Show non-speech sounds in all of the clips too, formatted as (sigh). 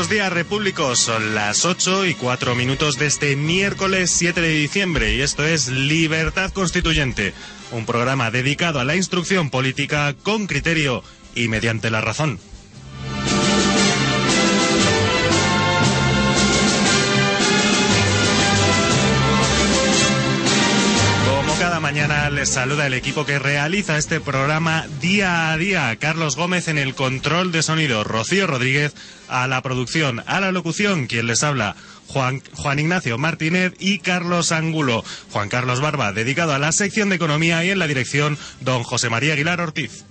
Buenos días, repúblicos. Son las 8 y 4 minutos de este miércoles 7 de diciembre y esto es Libertad Constituyente, un programa dedicado a la instrucción política con criterio y mediante la razón. Como cada mañana les saluda el equipo que realiza este programa día a día. Carlos Gómez en el control de sonido, Rocío Rodríguez a la producción, a la locución, quien les habla. Juan, Juan Ignacio Martínez y Carlos Angulo. Juan Carlos Barba, dedicado a la sección de economía y en la dirección, don José María Aguilar Ortiz.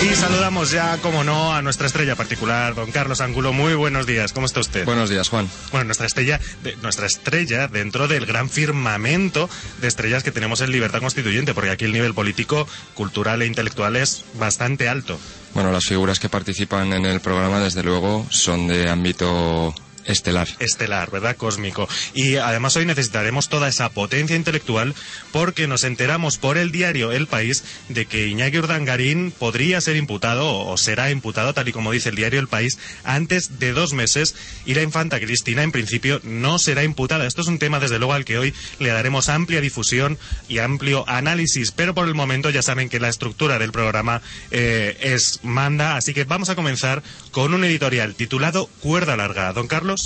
Y saludamos ya, como no, a nuestra estrella particular, don Carlos Angulo. Muy buenos días, ¿cómo está usted? Buenos días, Juan. Bueno, nuestra estrella, de- nuestra estrella dentro del gran firmamento de estrellas que tenemos en Libertad Constituyente, porque aquí el nivel político, cultural e intelectual es bastante alto. Bueno, las figuras que participan en el programa, desde luego, son de ámbito estelar. Estelar, ¿verdad? Cósmico. Y además hoy necesitaremos toda esa potencia intelectual porque nos enteramos por el diario El País de que Iñaki Urdangarín podría ser imputado o será imputado, tal y como dice el diario El País, antes de dos meses y la infanta Cristina en principio no será imputada. Esto es un tema desde luego al que hoy le daremos amplia difusión y amplio análisis, pero por el momento ya saben que la estructura del programa eh, es manda, así que vamos a comenzar con un editorial titulado Cuerda Larga. Don Carlos.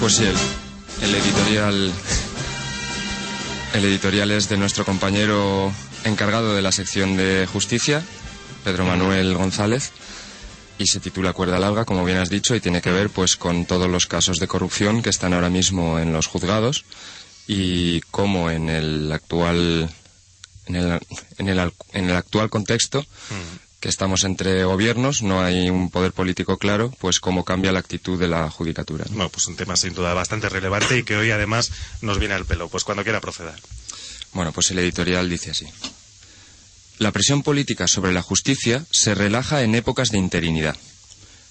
Pues sí, el, el editorial. El editorial es de nuestro compañero encargado de la sección de justicia, Pedro Manuel González, y se titula Cuerda larga, como bien has dicho, y tiene que ver pues con todos los casos de corrupción que están ahora mismo en los juzgados y cómo en el actual en el, actual contexto que estamos entre gobiernos, no hay un poder político claro, pues cómo cambia la actitud de la judicatura. ¿no? Bueno, pues un tema sin duda bastante relevante y que hoy además nos viene al pelo. Pues cuando quiera proceder. Bueno, pues el editorial dice así. La presión política sobre la justicia se relaja en épocas de interinidad.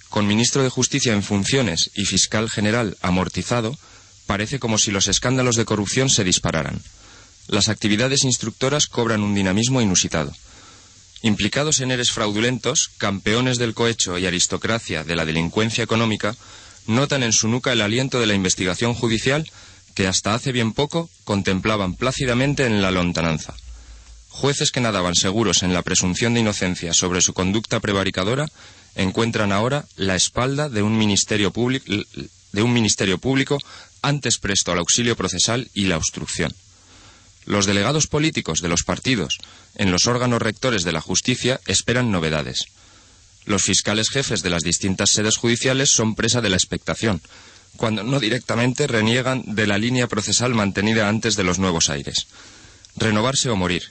Con ministro de Justicia en funciones y fiscal general amortizado, parece como si los escándalos de corrupción se dispararan. Las actividades instructoras cobran un dinamismo inusitado. Implicados en eres fraudulentos, campeones del cohecho y aristocracia de la delincuencia económica, notan en su nuca el aliento de la investigación judicial que hasta hace bien poco contemplaban plácidamente en la lontananza. Jueces que nadaban seguros en la presunción de inocencia sobre su conducta prevaricadora encuentran ahora la espalda de un ministerio público de un ministerio público antes presto al auxilio procesal y la obstrucción. Los delegados políticos de los partidos en los órganos rectores de la justicia esperan novedades. Los fiscales jefes de las distintas sedes judiciales son presa de la expectación, cuando no directamente reniegan de la línea procesal mantenida antes de los nuevos aires. Renovarse o morir.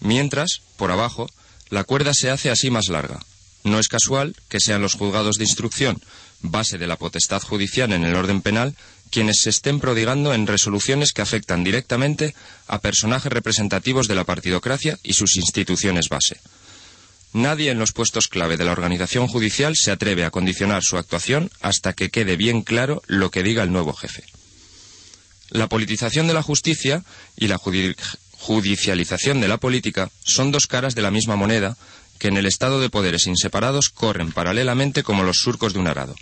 Mientras, por abajo, la cuerda se hace así más larga. No es casual que sean los juzgados de instrucción, base de la potestad judicial en el orden penal, quienes se estén prodigando en resoluciones que afectan directamente a personajes representativos de la partidocracia y sus instituciones base. Nadie en los puestos clave de la organización judicial se atreve a condicionar su actuación hasta que quede bien claro lo que diga el nuevo jefe. La politización de la justicia y la judicialización de la política son dos caras de la misma moneda que en el estado de poderes inseparados corren paralelamente como los surcos de un arado.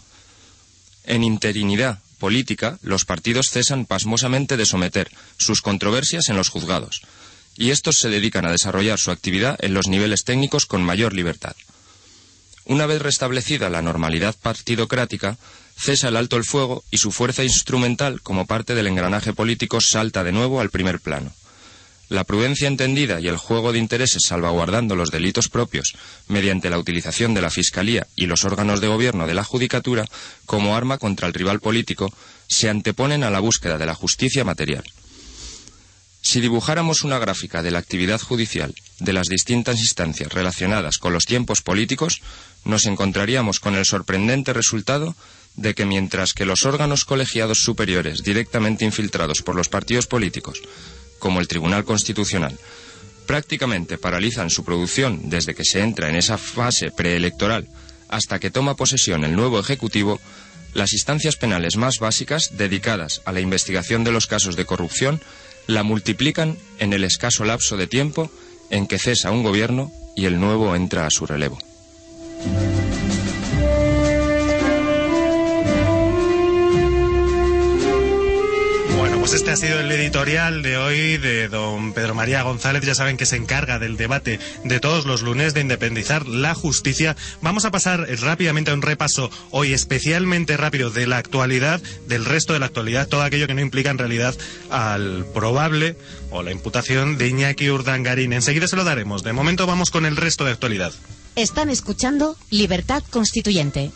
En interinidad política, los partidos cesan pasmosamente de someter sus controversias en los juzgados, y estos se dedican a desarrollar su actividad en los niveles técnicos con mayor libertad. Una vez restablecida la normalidad partidocrática, cesa el alto el fuego y su fuerza instrumental como parte del engranaje político salta de nuevo al primer plano. La prudencia entendida y el juego de intereses salvaguardando los delitos propios mediante la utilización de la Fiscalía y los órganos de gobierno de la Judicatura como arma contra el rival político se anteponen a la búsqueda de la justicia material. Si dibujáramos una gráfica de la actividad judicial de las distintas instancias relacionadas con los tiempos políticos, nos encontraríamos con el sorprendente resultado de que mientras que los órganos colegiados superiores directamente infiltrados por los partidos políticos como el Tribunal Constitucional, prácticamente paralizan su producción desde que se entra en esa fase preelectoral hasta que toma posesión el nuevo Ejecutivo, las instancias penales más básicas dedicadas a la investigación de los casos de corrupción la multiplican en el escaso lapso de tiempo en que cesa un gobierno y el nuevo entra a su relevo. Pues este ha sido el editorial de hoy de don Pedro María González. Ya saben que se encarga del debate de todos los lunes de independizar la justicia. Vamos a pasar rápidamente a un repaso hoy especialmente rápido de la actualidad, del resto de la actualidad, todo aquello que no implica en realidad al probable o la imputación de Iñaki Urdangarín. Enseguida se lo daremos. De momento vamos con el resto de actualidad. Están escuchando Libertad Constituyente.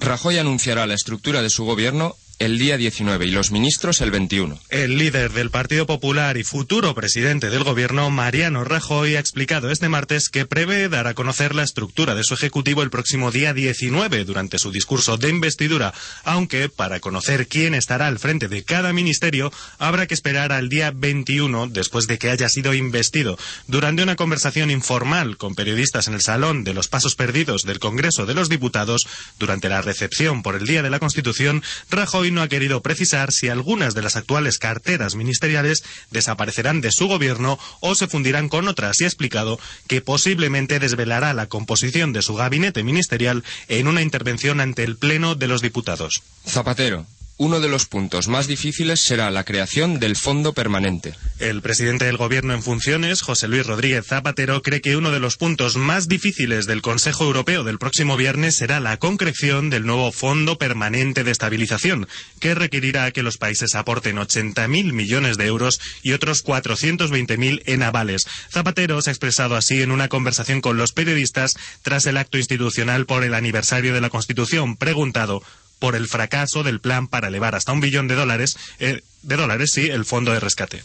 Rajoy anunciará la estructura de su gobierno el día 19 y los ministros el 21. El líder del Partido Popular y futuro presidente del gobierno, Mariano Rajoy, ha explicado este martes que prevé dar a conocer la estructura de su ejecutivo el próximo día 19 durante su discurso de investidura, aunque para conocer quién estará al frente de cada ministerio habrá que esperar al día 21 después de que haya sido investido. Durante una conversación informal con periodistas en el Salón de los Pasos Perdidos del Congreso de los Diputados, durante la recepción por el Día de la Constitución, Rajoy no ha querido precisar si algunas de las actuales carteras ministeriales desaparecerán de su gobierno o se fundirán con otras y ha explicado que posiblemente desvelará la composición de su gabinete ministerial en una intervención ante el Pleno de los Diputados. Zapatero, uno de los puntos más difíciles será la creación del fondo permanente. El presidente del Gobierno en funciones, José Luis Rodríguez Zapatero, cree que uno de los puntos más difíciles del Consejo Europeo del próximo viernes será la concreción del nuevo Fondo Permanente de Estabilización, que requerirá que los países aporten 80.000 millones de euros y otros 420.000 en avales. Zapatero se ha expresado así en una conversación con los periodistas tras el acto institucional por el aniversario de la Constitución, preguntado por el fracaso del plan para elevar hasta un billón de dólares, eh, de dólares, sí, el fondo de rescate.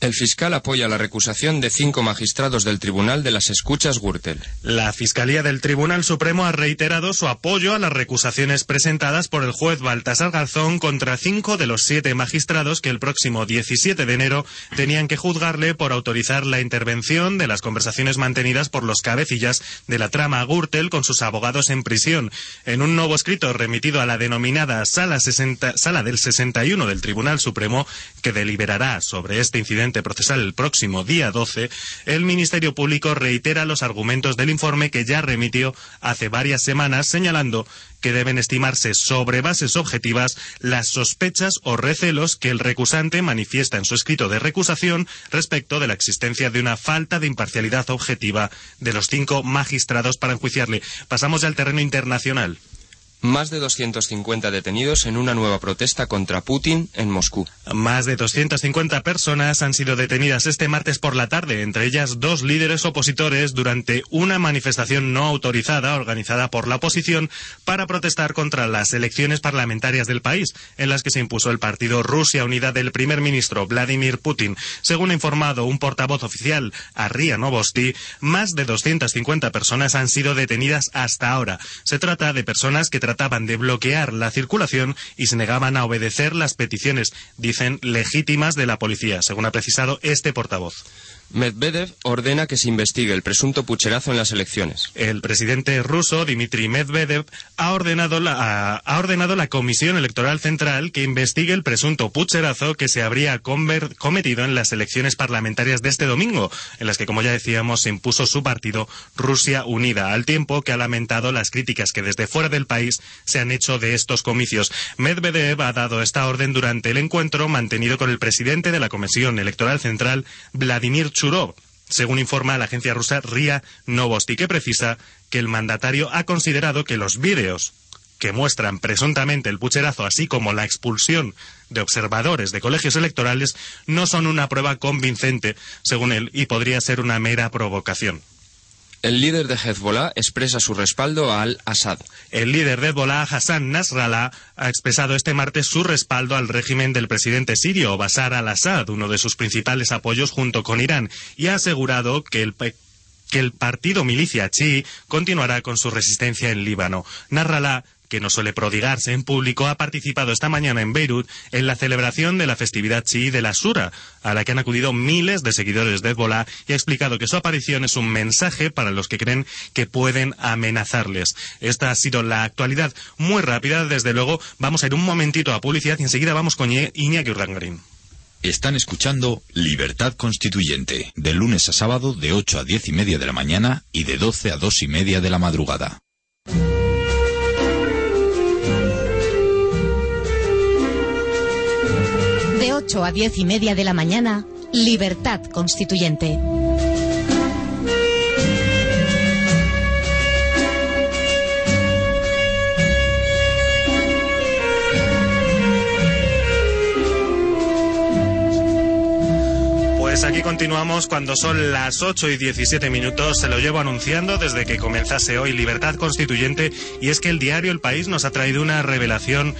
El fiscal apoya la recusación de cinco magistrados del Tribunal de las Escuchas Gürtel. La Fiscalía del Tribunal Supremo ha reiterado su apoyo a las recusaciones presentadas por el juez Baltasar Garzón contra cinco de los siete magistrados que el próximo 17 de enero tenían que juzgarle por autorizar la intervención de las conversaciones mantenidas por los cabecillas de la trama Gürtel con sus abogados en prisión. En un nuevo escrito remitido a la denominada Sala, 60, Sala del 61 del Tribunal Supremo, que deliberará sobre este incidente procesal el próximo día 12, el Ministerio Público reitera los argumentos del informe que ya remitió hace varias semanas, señalando que deben estimarse sobre bases objetivas las sospechas o recelos que el recusante manifiesta en su escrito de recusación respecto de la existencia de una falta de imparcialidad objetiva de los cinco magistrados para enjuiciarle. Pasamos ya al terreno internacional. Más de 250 detenidos en una nueva protesta contra Putin en Moscú. Más de 250 personas han sido detenidas este martes por la tarde, entre ellas dos líderes opositores, durante una manifestación no autorizada organizada por la oposición para protestar contra las elecciones parlamentarias del país, en las que se impuso el partido Rusia Unida del primer ministro Vladimir Putin. Según ha informado un portavoz oficial a RIA Novosti, más de 250 personas han sido detenidas hasta ahora. Se trata de personas que trataban de bloquear la circulación y se negaban a obedecer las peticiones, dicen, legítimas de la policía, según ha precisado este portavoz. Medvedev ordena que se investigue el presunto pucherazo en las elecciones. El presidente ruso, Dmitry Medvedev, ha ordenado, la, ha ordenado la Comisión Electoral Central que investigue el presunto pucherazo que se habría cometido en las elecciones parlamentarias de este domingo, en las que, como ya decíamos, se impuso su partido Rusia Unida, al tiempo que ha lamentado las críticas que desde fuera del país se han hecho de estos comicios. Medvedev ha dado esta orden durante el encuentro mantenido con el presidente de la Comisión Electoral Central, Vladimir Churov, según informa la agencia rusa RIA Novosti, que precisa que el mandatario ha considerado que los vídeos que muestran presuntamente el pucherazo, así como la expulsión de observadores de colegios electorales, no son una prueba convincente, según él, y podría ser una mera provocación. El líder de Hezbollah expresa su respaldo al-Assad. El líder de Hezbollah, Hassan Nasrallah, ha expresado este martes su respaldo al régimen del presidente sirio Bashar al-Assad, uno de sus principales apoyos junto con Irán, y ha asegurado que el que el partido milicia chií continuará con su resistencia en Líbano. Nasrallah que no suele prodigarse en público, ha participado esta mañana en Beirut en la celebración de la festividad chií de la Sura, a la que han acudido miles de seguidores de Hezbollah y ha explicado que su aparición es un mensaje para los que creen que pueden amenazarles. Esta ha sido la actualidad muy rápida. Desde luego, vamos a ir un momentito a publicidad y enseguida vamos con Iñaki Urdangarín. Están escuchando Libertad Constituyente, de lunes a sábado de 8 a 10 y media de la mañana y de 12 a 2 y media de la madrugada. 8 a 10 y media de la mañana, Libertad Constituyente. Pues aquí continuamos cuando son las 8 y 17 minutos. Se lo llevo anunciando desde que comenzase hoy Libertad Constituyente y es que el diario El País nos ha traído una revelación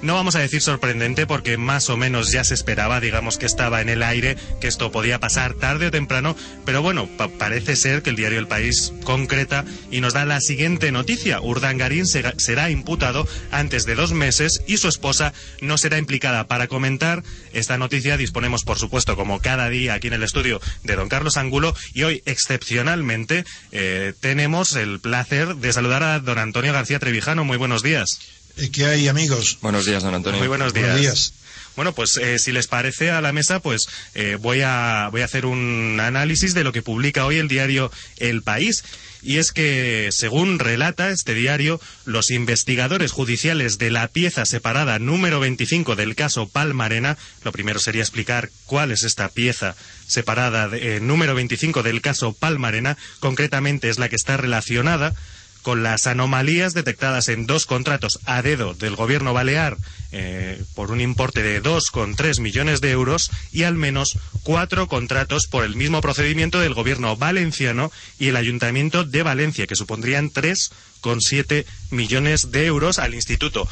no vamos a decir sorprendente porque más o menos ya se esperaba, digamos que estaba en el aire, que esto podía pasar tarde o temprano, pero bueno, parece ser que el diario El País concreta y nos da la siguiente noticia. Urdangarín será imputado antes de dos meses y su esposa no será implicada. Para comentar esta noticia disponemos, por supuesto, como cada día aquí en el estudio de don Carlos Angulo y hoy excepcionalmente eh, tenemos el placer de saludar a don Antonio García Trevijano. Muy buenos días. Eh, ¿Qué hay, amigos? Buenos días, don Antonio. Muy buenos días. Bueno, pues eh, si les parece a la mesa, pues eh, voy, a, voy a hacer un análisis de lo que publica hoy el diario El País. Y es que, según relata este diario, los investigadores judiciales de la pieza separada número 25 del caso Palmarena, lo primero sería explicar cuál es esta pieza separada número 25 del caso Palmarena, concretamente es la que está relacionada con las anomalías detectadas en dos contratos a dedo del gobierno balear eh, por un importe de 2,3 millones de euros y al menos cuatro contratos por el mismo procedimiento del gobierno valenciano y el ayuntamiento de Valencia, que supondrían 3,7 millones de euros al instituto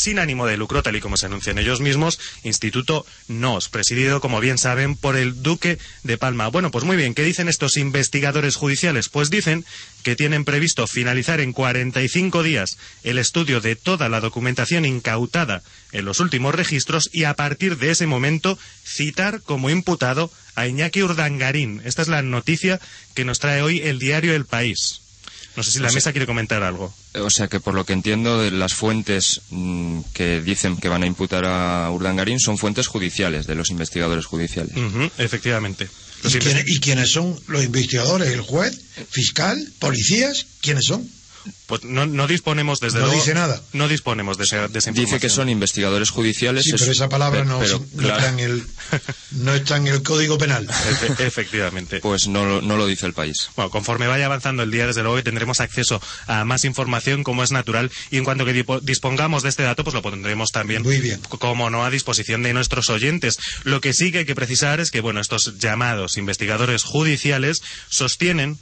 sin ánimo de lucro, tal y como se anuncian ellos mismos, Instituto NOS, presidido, como bien saben, por el Duque de Palma. Bueno, pues muy bien, ¿qué dicen estos investigadores judiciales? Pues dicen que tienen previsto finalizar en 45 días el estudio de toda la documentación incautada en los últimos registros y a partir de ese momento citar como imputado a Iñaki Urdangarín. Esta es la noticia que nos trae hoy el diario El País. No sé si la mesa quiere comentar algo. O sea que por lo que entiendo de las fuentes mm, que dicen que van a imputar a Urdangarín son fuentes judiciales, de los investigadores judiciales. efectivamente. ¿Y, ¿Y quiénes son los investigadores? ¿El juez? ¿Fiscal? ¿Policías? ¿Quiénes son? Pues no, no disponemos desde no luego. dice nada. No disponemos de, esa, de esa Dice que son investigadores judiciales. Sí, es- pero esa palabra no, pero, no claro, está en el, (laughs) no está en el Código Penal. Efe- efectivamente. Pues no, lo- no lo dice el país. Bueno, conforme vaya avanzando el día, desde luego que tendremos acceso a más información como es natural y en cuanto que dispongamos de este dato, pues lo pondremos también, Muy bien. como no, a disposición de nuestros oyentes. Lo que sí que hay que precisar es que, bueno, estos llamados investigadores judiciales sostienen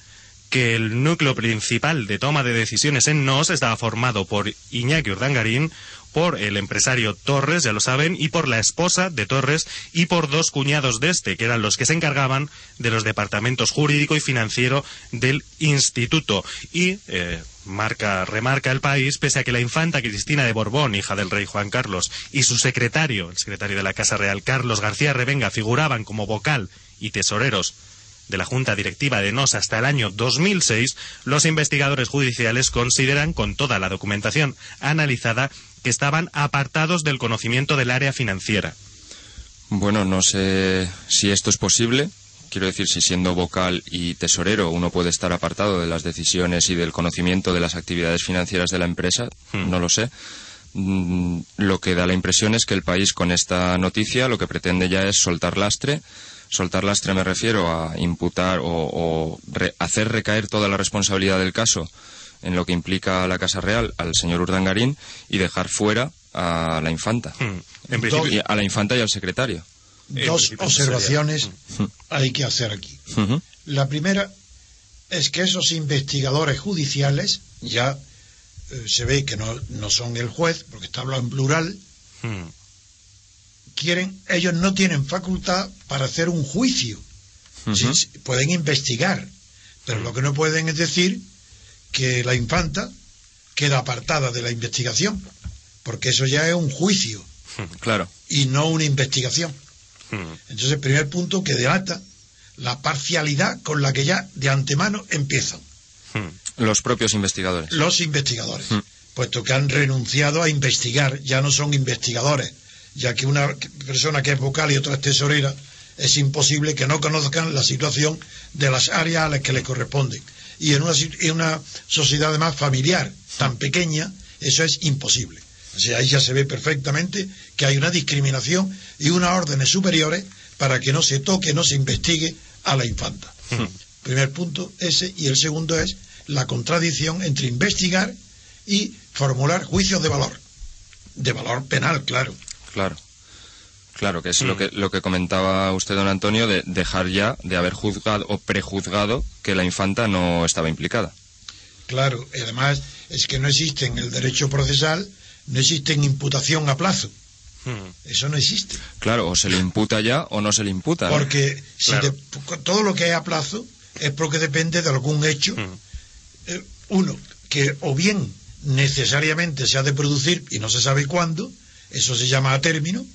que el núcleo principal de toma de decisiones en NOS estaba formado por Iñaki Urdangarín, por el empresario Torres, ya lo saben, y por la esposa de Torres y por dos cuñados de este, que eran los que se encargaban de los departamentos jurídico y financiero del instituto. Y, eh, marca, remarca el país, pese a que la infanta Cristina de Borbón, hija del rey Juan Carlos, y su secretario, el secretario de la Casa Real, Carlos García Revenga, figuraban como vocal y tesoreros de la Junta Directiva de NOS hasta el año 2006, los investigadores judiciales consideran, con toda la documentación analizada, que estaban apartados del conocimiento del área financiera. Bueno, no sé si esto es posible. Quiero decir, si siendo vocal y tesorero uno puede estar apartado de las decisiones y del conocimiento de las actividades financieras de la empresa, Hmm. no lo sé. Mm, Lo que da la impresión es que el país con esta noticia lo que pretende ya es soltar lastre. Soltar lastre me refiero a imputar o, o re- hacer recaer toda la responsabilidad del caso en lo que implica a la Casa Real al señor Urdangarín y dejar fuera a la infanta. Hmm. En principio, Y a la infanta y al secretario. Dos observaciones hay que hacer aquí. La primera es que esos investigadores judiciales ya eh, se ve que no, no son el juez, porque está hablando en plural, hmm. Quieren, ellos no tienen facultad para hacer un juicio. Sí, sí, pueden investigar, pero lo que no pueden es decir que la infanta queda apartada de la investigación, porque eso ya es un juicio Claro. y no una investigación. Entonces, el primer punto que delata la parcialidad con la que ya de antemano empiezan. Los propios investigadores. los investigadores, puesto que han renunciado a investigar, ya no son investigadores, ya que una persona que es vocal y otra es tesorera, es imposible que no conozcan la situación de las áreas a las que le corresponden. Y en una, si- en una sociedad además familiar tan pequeña, eso es imposible. O sea, ahí ya se ve perfectamente que hay una discriminación y unas órdenes superiores para que no se toque, no se investigue a la infanta. Primer punto ese, y el segundo es la contradicción entre investigar y formular juicios de valor. De valor penal, claro. Claro. Claro, que es Mm. lo que lo que comentaba usted, don Antonio, de dejar ya de haber juzgado o prejuzgado que la infanta no estaba implicada. Claro, y además es que no existe en el derecho procesal, no existe en imputación a plazo. Hmm. Eso no existe. Claro, o se le imputa ya o no se le imputa. Porque si Claro. de- todo lo que es a plazo es porque depende de algún hecho. Hmm. Eh, uno, que o bien necesariamente se ha de producir y no se sabe cuándo, eso se llama a término,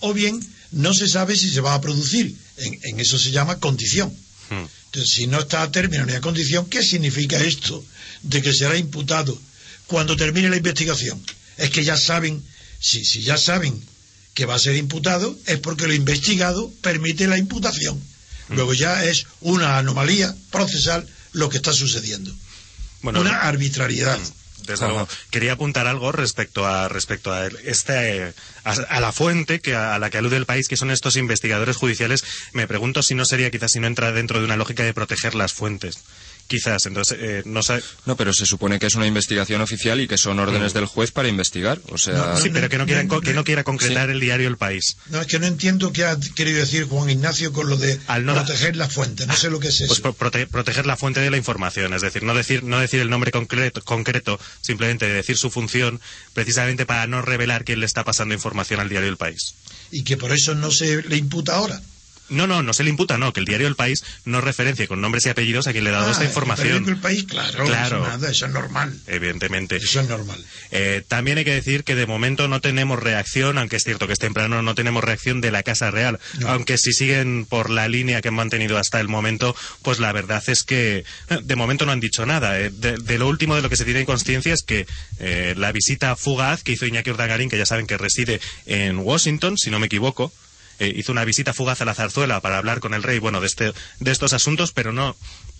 o bien no se sabe si se va a producir, en, en eso se llama condición. Hmm. Entonces, si no está a término ni a condición, ¿qué significa esto de que será imputado cuando termine la investigación? Es que ya saben, si, si ya saben que va a ser imputado, es porque lo investigado permite la imputación. Luego ya es una anomalía procesal lo que está sucediendo. Bueno, una arbitrariedad. Desde luego. Quería apuntar algo respecto a respecto a este a, a la fuente que a, la que alude el país, que son estos investigadores judiciales. Me pregunto si no sería quizás si no entra dentro de una lógica de proteger las fuentes. Quizás, entonces, eh, no sé. No, pero se supone que es una investigación oficial y que son órdenes del juez para investigar. O sea, No, Sí, pero que no quiera, que no quiera concretar Sí. el diario El País. No, es que no entiendo qué ha querido decir Juan Ignacio con lo de Al no- proteger la fuente. No sé lo que es eso. Pues pro- prote- proteger la fuente de la información, es decir, no decir, no decir el nombre concreto, concreto, simplemente decir su función, precisamente para no revelar quién le está pasando información al diario El País. y que por eso no se le imputa ahora. No, no, no se le imputa, no, que el diario El País no referencia con nombres y apellidos a quien le ha dado Ah, esta el información. periódico El país, claro, Claro. Eso, nada, eso es normal. Evidentemente. Eso es normal. Eh, también hay que decir que de momento no tenemos reacción, aunque es cierto que es temprano, no tenemos reacción de la Casa Real. No. Aunque si siguen por la línea que han mantenido hasta el momento, pues la verdad es que eh, de momento no han dicho nada. Eh, de, de lo último de lo que se tiene conciencia es que eh, la visita fugaz que hizo Iñaki Urdangarín, que ya saben que reside en Washington, si no me equivoco, eh, hizo una visita fugaz a la zarzuela para hablar con el rey, bueno, de, este, de estos asuntos, pero no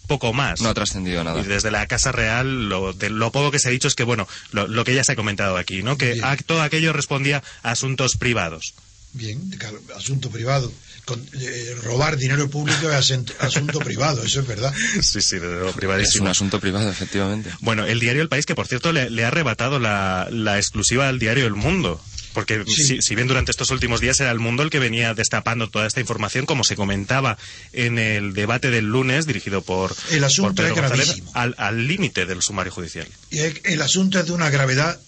poco más. no ha trascendido nada. Y desde la Casa Real, lo, de, lo poco que se ha dicho es que, bueno, lo, lo que ya se ha comentado aquí, ¿no? Que a- todo aquello respondía a asuntos privados. Bien, claro, asunto privado. Con- eh, robar dinero público es asent- asunto privado, eso es verdad. (laughs) Sí, sí, de lo Es privadísimo. un asunto privado, efectivamente. Bueno, el diario El País, que por cierto le, le ha arrebatado la, la exclusiva al diario El Mundo. Porque Sí. si, si bien durante estos últimos días era el mundo el que venía destapando toda esta información, como se comentaba en el debate del lunes, dirigido por, El asunto por Pedro es gravísimo. al al límite del sumario judicial. Y el asunto es de una gravedad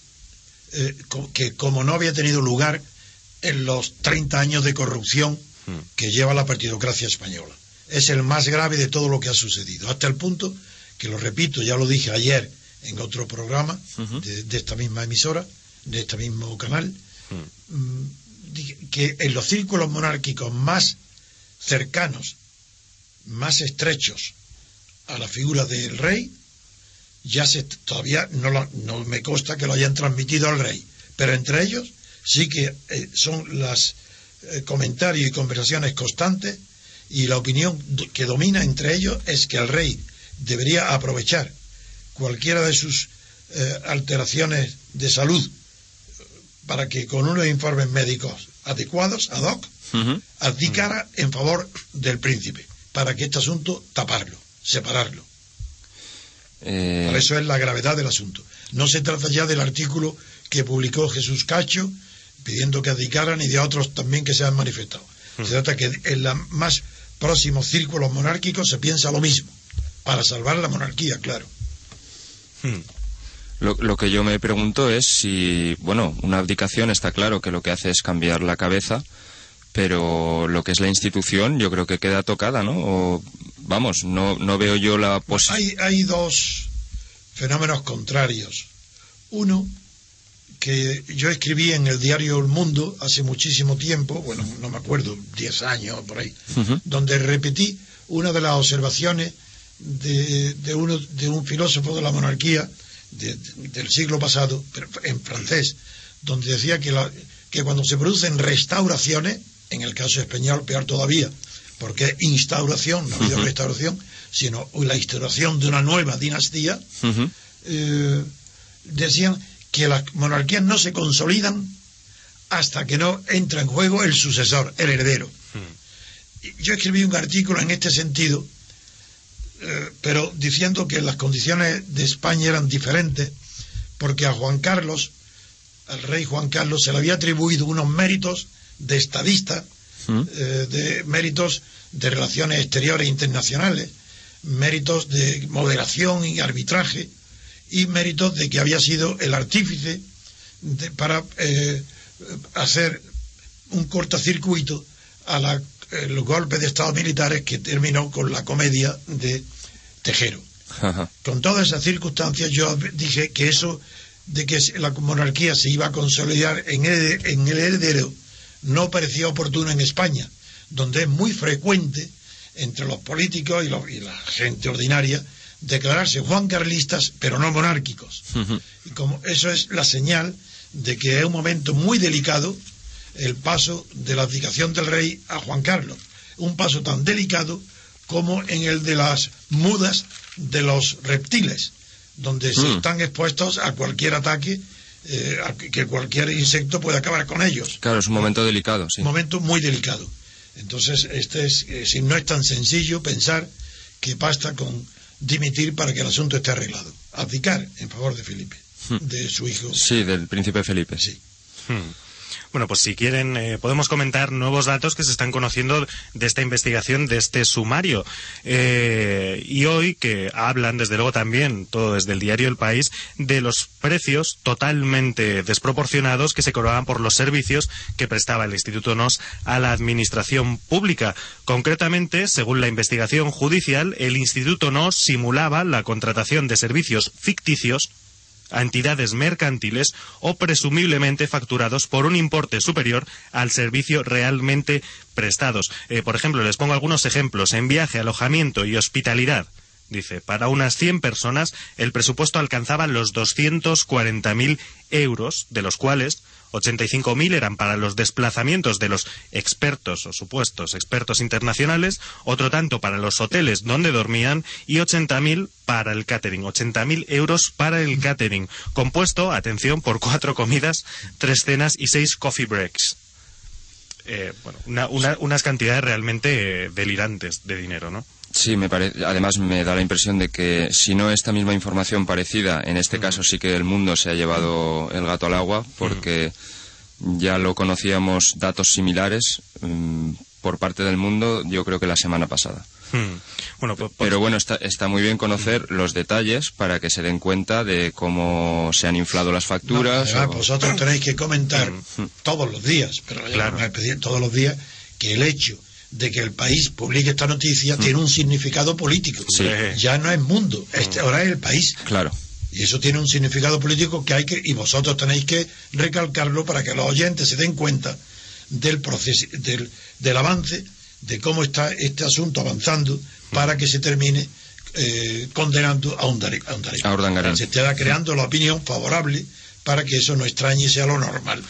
eh, que como no había tenido lugar en los 30 años de corrupción Hmm. que lleva la partidocracia española. Es el más grave de todo lo que ha sucedido, hasta el punto que, lo repito, ya lo dije ayer en otro programa de, esta misma emisora, de este mismo canal, mm, que en los círculos monárquicos más cercanos, más estrechos a la figura del rey, ya se todavía no, me consta que lo hayan transmitido al rey, pero entre ellos sí que eh, son los eh, comentarios y conversaciones constantes y la opinión que domina entre ellos es que el rey debería aprovechar cualquiera de sus eh, alteraciones de salud para que con unos informes médicos adecuados, ad hoc, abdicara en favor del príncipe, para que este asunto taparlo, separarlo. Por eso es la gravedad del asunto. No se trata ya del artículo que publicó Jesús Cacho pidiendo que abdicaran y de otros también que se han manifestado. Se trata que en los más próximos círculos monárquicos se piensa lo mismo, para salvar la monarquía, claro. Lo, lo, que yo me pregunto es si, bueno, una abdicación está claro que lo que hace es cambiar la cabeza, pero lo que es la institución yo creo que queda tocada, ¿no? O, vamos, no, no veo yo la posibilidad. Hay, hay dos fenómenos contrarios. Uno, que yo escribí en el diario El Mundo hace muchísimo tiempo, bueno, no me acuerdo, 10 años por ahí, donde repetí una de las observaciones de, de, uno, de un filósofo de la monarquía del siglo pasado, en francés, donde decía que, la, que cuando se producen restauraciones, en el caso español peor todavía, porque es instauración, no ha habido restauración, sino la instauración de una nueva dinastía, eh, decían que las monarquías no se consolidan hasta que no entra en juego el sucesor, el heredero. Yo escribí un artículo en este sentido, eh, pero diciendo que las condiciones de España eran diferentes, porque a Juan Carlos, al rey Juan Carlos, se le había atribuido unos méritos de estadista, hmm. eh, de méritos de relaciones exteriores internacionales, méritos de moderación y arbitraje, y méritos de que había sido el artífice para eh, hacer un cortocircuito a eh, los golpes de Estado militares que terminó con la comedia de Tejero. Con todas esas circunstancias yo dije que eso de que la monarquía se iba a consolidar en el, en el heredero no parecía oportuno en España, donde es muy frecuente entre los políticos y la gente ordinaria declararse Juan Carlistas, pero no monárquicos. Y como eso es la señal de que es un momento muy delicado el paso de la abdicación del rey a Juan Carlos. Un paso tan delicado como en el de las mudas de los reptiles, donde se mm. están expuestos a cualquier ataque, eh, que cualquier insecto puede acabar con ellos. Claro, es un momento delicado, sí. Un momento muy delicado. Entonces, este es, eh, si no es tan sencillo pensar que basta con dimitir para que el asunto esté arreglado. Abdicar en favor de Felipe, hmm. de su hijo. Sí, del príncipe Felipe. Sí. Hmm. Bueno, pues si quieren, eh, podemos comentar nuevos datos que se están conociendo de esta investigación, de este sumario. Eh, y hoy que hablan, desde luego también, todo desde el diario El País, de los precios totalmente desproporcionados que se cobraban por los servicios que prestaba el Instituto NOS a la Administración Pública. Concretamente, según la investigación judicial, el Instituto NOS simulaba la contratación de servicios ficticios a entidades mercantiles o presumiblemente facturados por un importe superior al servicio realmente prestados. Eh, por ejemplo, les pongo algunos ejemplos. En viaje, alojamiento y hospitalidad. Dice, para unas 100 personas el presupuesto alcanzaba los 240.000 euros, de los cuales 85.000 eran para los desplazamientos de los expertos o supuestos expertos internacionales, otro tanto para los hoteles donde dormían y 80.000 para el catering. 80.000 euros para el catering, compuesto, atención, por cuatro comidas, tres cenas y seis coffee breaks. Eh, bueno, unas cantidades realmente eh, delirantes de dinero, ¿no? Sí, me parece. Además, me da la impresión de que si no esta misma información parecida, en este caso sí que el mundo se ha llevado el gato al agua, porque ya lo conocíamos datos similares mm, por parte del mundo, yo creo que la semana pasada. Bueno, pues, pues Pero bueno, está, está, muy bien conocer los detalles para que se den cuenta de cómo se han inflado las facturas. Vosotros tenéis que comentar todos los días, pero claro. todos los días que el hecho de que el país publique esta noticia tiene un significado político. Ya no es mundo, este ahora es el país. Claro. Y eso tiene un significado político que hay que, y vosotros tenéis que recalcarlo para que los oyentes se den cuenta del proceso, del, del avance, de cómo está este asunto avanzando para que se termine eh, condenando a, un a, Urdangarín. Se está creando la opinión favorable para que eso no extrañe sea lo normal.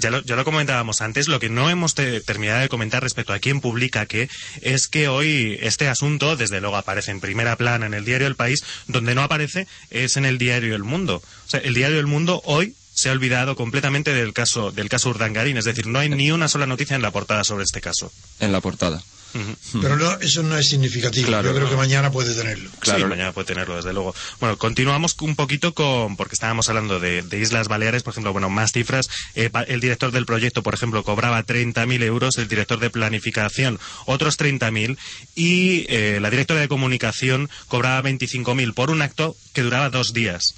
Ya lo comentábamos antes, lo que no hemos terminado de comentar respecto a quién publica qué es que hoy este asunto, desde luego, aparece en primera plana en el diario El País, donde no aparece es en el diario El Mundo. O sea, el diario El Mundo hoy se ha olvidado completamente del caso del caso Urdangarín, es decir, no hay ni una sola noticia en la portada sobre este caso. En la portada. Pero no, eso no es significativo. Yo creo que mañana puede tenerlo. Claro, sí, mañana puede tenerlo, desde luego. Bueno, continuamos un poquito con, porque estábamos hablando de, Islas Baleares, por ejemplo, bueno, más cifras. Eh, el director del proyecto, por ejemplo, cobraba 30.000 euros, el director de planificación otros 30.000 y eh, la directora de comunicación cobraba 25.000 por un acto que duraba dos días.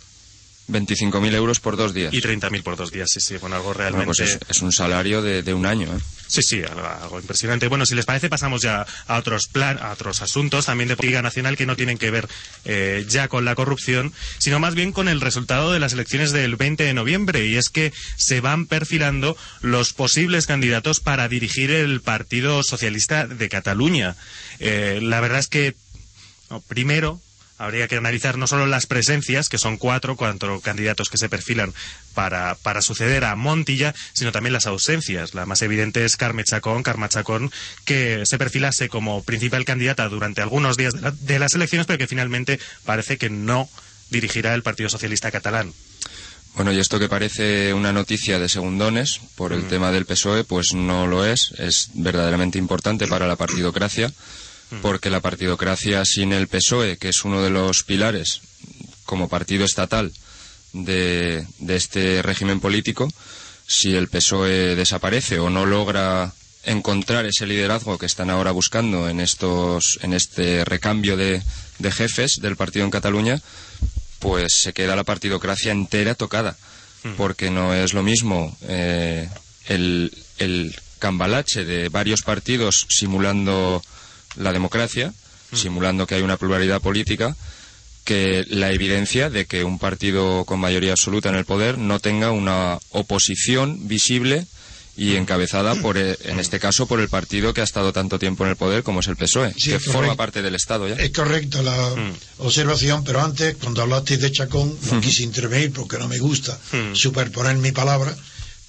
25.000 euros por dos días. Y 30.000 por dos días, sí, sí. Bueno, algo realmente... Bueno, pues es, un salario de, un año, ¿eh? Sí, sí, algo, impresionante. Bueno, si les parece, pasamos ya a otros plan, a otros asuntos también de política nacional que no tienen que ver eh, ya con la corrupción, sino más bien con el resultado de las elecciones del 20 de noviembre. Y es que se van perfilando los posibles candidatos para dirigir el Partido Socialista de Cataluña. Eh, la verdad es que, primero, habría que analizar no solo las presencias, que son cuatro, cuatro candidatos que se perfilan para, para suceder a Montilla, sino también las ausencias. La más evidente es Carme Chacón, Carma Chacón, que se perfilase como principal candidata durante algunos días de, las elecciones, pero que finalmente parece que no dirigirá el Partido Socialista Catalán. Bueno, y esto que parece una noticia de segundones por el mm. tema del PSOE, pues no lo es. Es verdaderamente importante para la partidocracia porque la partidocracia sin el PSOE, que es uno de los pilares como partido estatal de, este régimen político, si el PSOE desaparece o no logra encontrar ese liderazgo que están ahora buscando en estos en este recambio de, jefes del partido en Cataluña, pues se queda la partidocracia entera tocada, porque no es lo mismo eh, el, el cambalache de varios partidos simulando la democracia, mm. simulando que hay una pluralidad política, que la evidencia de que un partido con mayoría absoluta en el poder no tenga una oposición visible y mm. encabezada por eh, en este caso por el partido que ha estado tanto tiempo en el poder como es el PSOE que forma parte del Estado ya es correcta la mm. observación pero antes cuando hablasteis de Chacón no quise intervenir porque no me gusta superponer mi palabra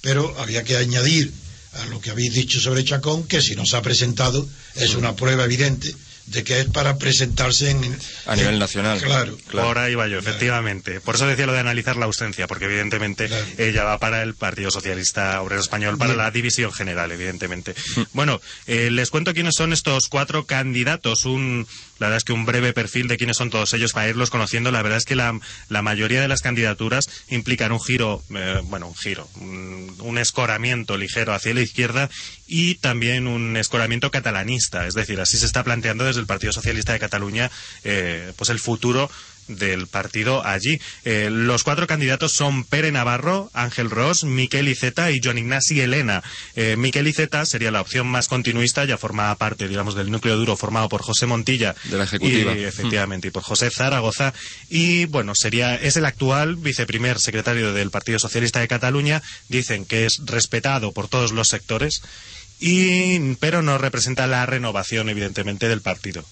pero había que añadir a lo que habéis dicho sobre Chacón, que si no se ha presentado es una prueba evidente de que es para presentarse en, a nivel nacional. Claro, claro. Por ahí va yo, efectivamente. Por eso decía lo de analizar la ausencia, porque evidentemente ella va para el Partido Socialista Obrero Español, para la división general, evidentemente. Bueno, eh, les cuento quiénes son estos cuatro candidatos. Un la verdad es que un breve perfil de quiénes son todos ellos para irlos conociendo. La verdad es que la, mayoría de las candidaturas implican un giro, eh, bueno, un giro, un, escoramiento ligero hacia la izquierda y también un escoramiento catalanista. Es decir, así se está planteando desde el Partido Socialista de Cataluña eh, pues el futuro del partido allí. Eh, los cuatro candidatos son Pere Navarro, Ángel Ross, Miquel Iceta y Joan Ignasi Elena. Eh, Miquel Iceta sería la opción más continuista, ya formaba parte, digamos, del núcleo duro formado por José Montilla. De la Ejecutiva. Y, efectivamente, y por José Zaragoza. Y, bueno, sería, es el actual viceprimer secretario del Partido Socialista de Cataluña. Dicen que es respetado por todos los sectores. Y, pero no representa la renovación, evidentemente, del partido.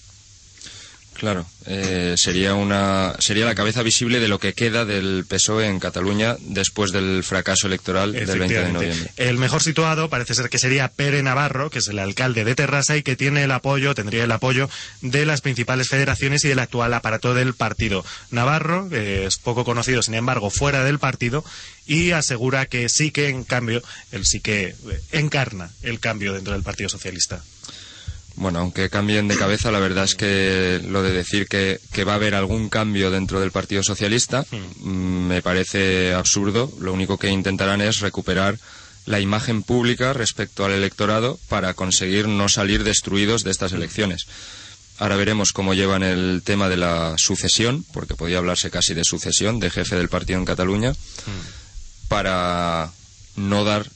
Claro, eh, sería una sería la cabeza visible de lo que queda del PSOE en Cataluña después del fracaso electoral del 20 de noviembre. El mejor situado parece ser que sería Pere Navarro, que es el alcalde de Terrassa y que tiene el apoyo, tendría el apoyo de las principales federaciones y del actual aparato del partido. Navarro, es poco conocido, sin embargo, fuera del partido y asegura que sí que en cambio él sí que encarna el cambio dentro del Partido Socialista. Bueno, aunque cambien de cabeza, la verdad es que lo de decir que, va a haber algún cambio dentro del Partido Socialista mm, me parece absurdo. Lo único que intentarán es recuperar la imagen pública respecto al electorado para conseguir no salir destruidos de estas elecciones. Ahora veremos cómo llevan el tema de la sucesión, porque podía hablarse casi de sucesión de jefe del partido en Cataluña, para no dar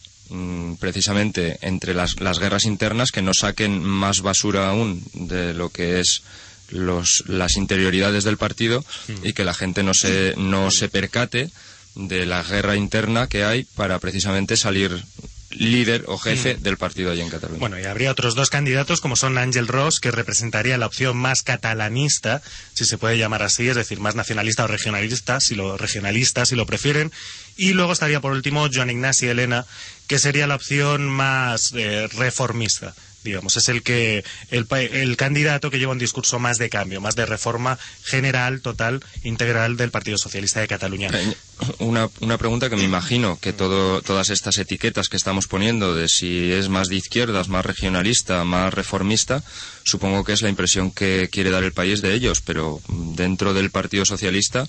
precisamente entre las, las, guerras internas que no saquen más basura aún de lo que es los, las interioridades del partido y que la gente no se, no se percate de la guerra interna que hay para precisamente salir líder o jefe del partido allí en Cataluña. Bueno, y habría otros dos candidatos como son Ángel Ross, que representaría la opción más catalanista, si se puede llamar así, es decir, más nacionalista o regionalista, si lo regionalista, si lo prefieren, y luego estaría por último Joan Ignasi Elena, que sería la opción más eh, reformista digamos, es el que el, el, candidato que lleva un discurso más de cambio, más de reforma general, total, integral del Partido Socialista de Cataluña. Eh, una, una pregunta que me imagino que todo, todas estas etiquetas que estamos poniendo de si es más de izquierdas, más regionalista, más reformista, supongo que es la impresión que quiere dar el país de ellos, pero dentro del Partido Socialista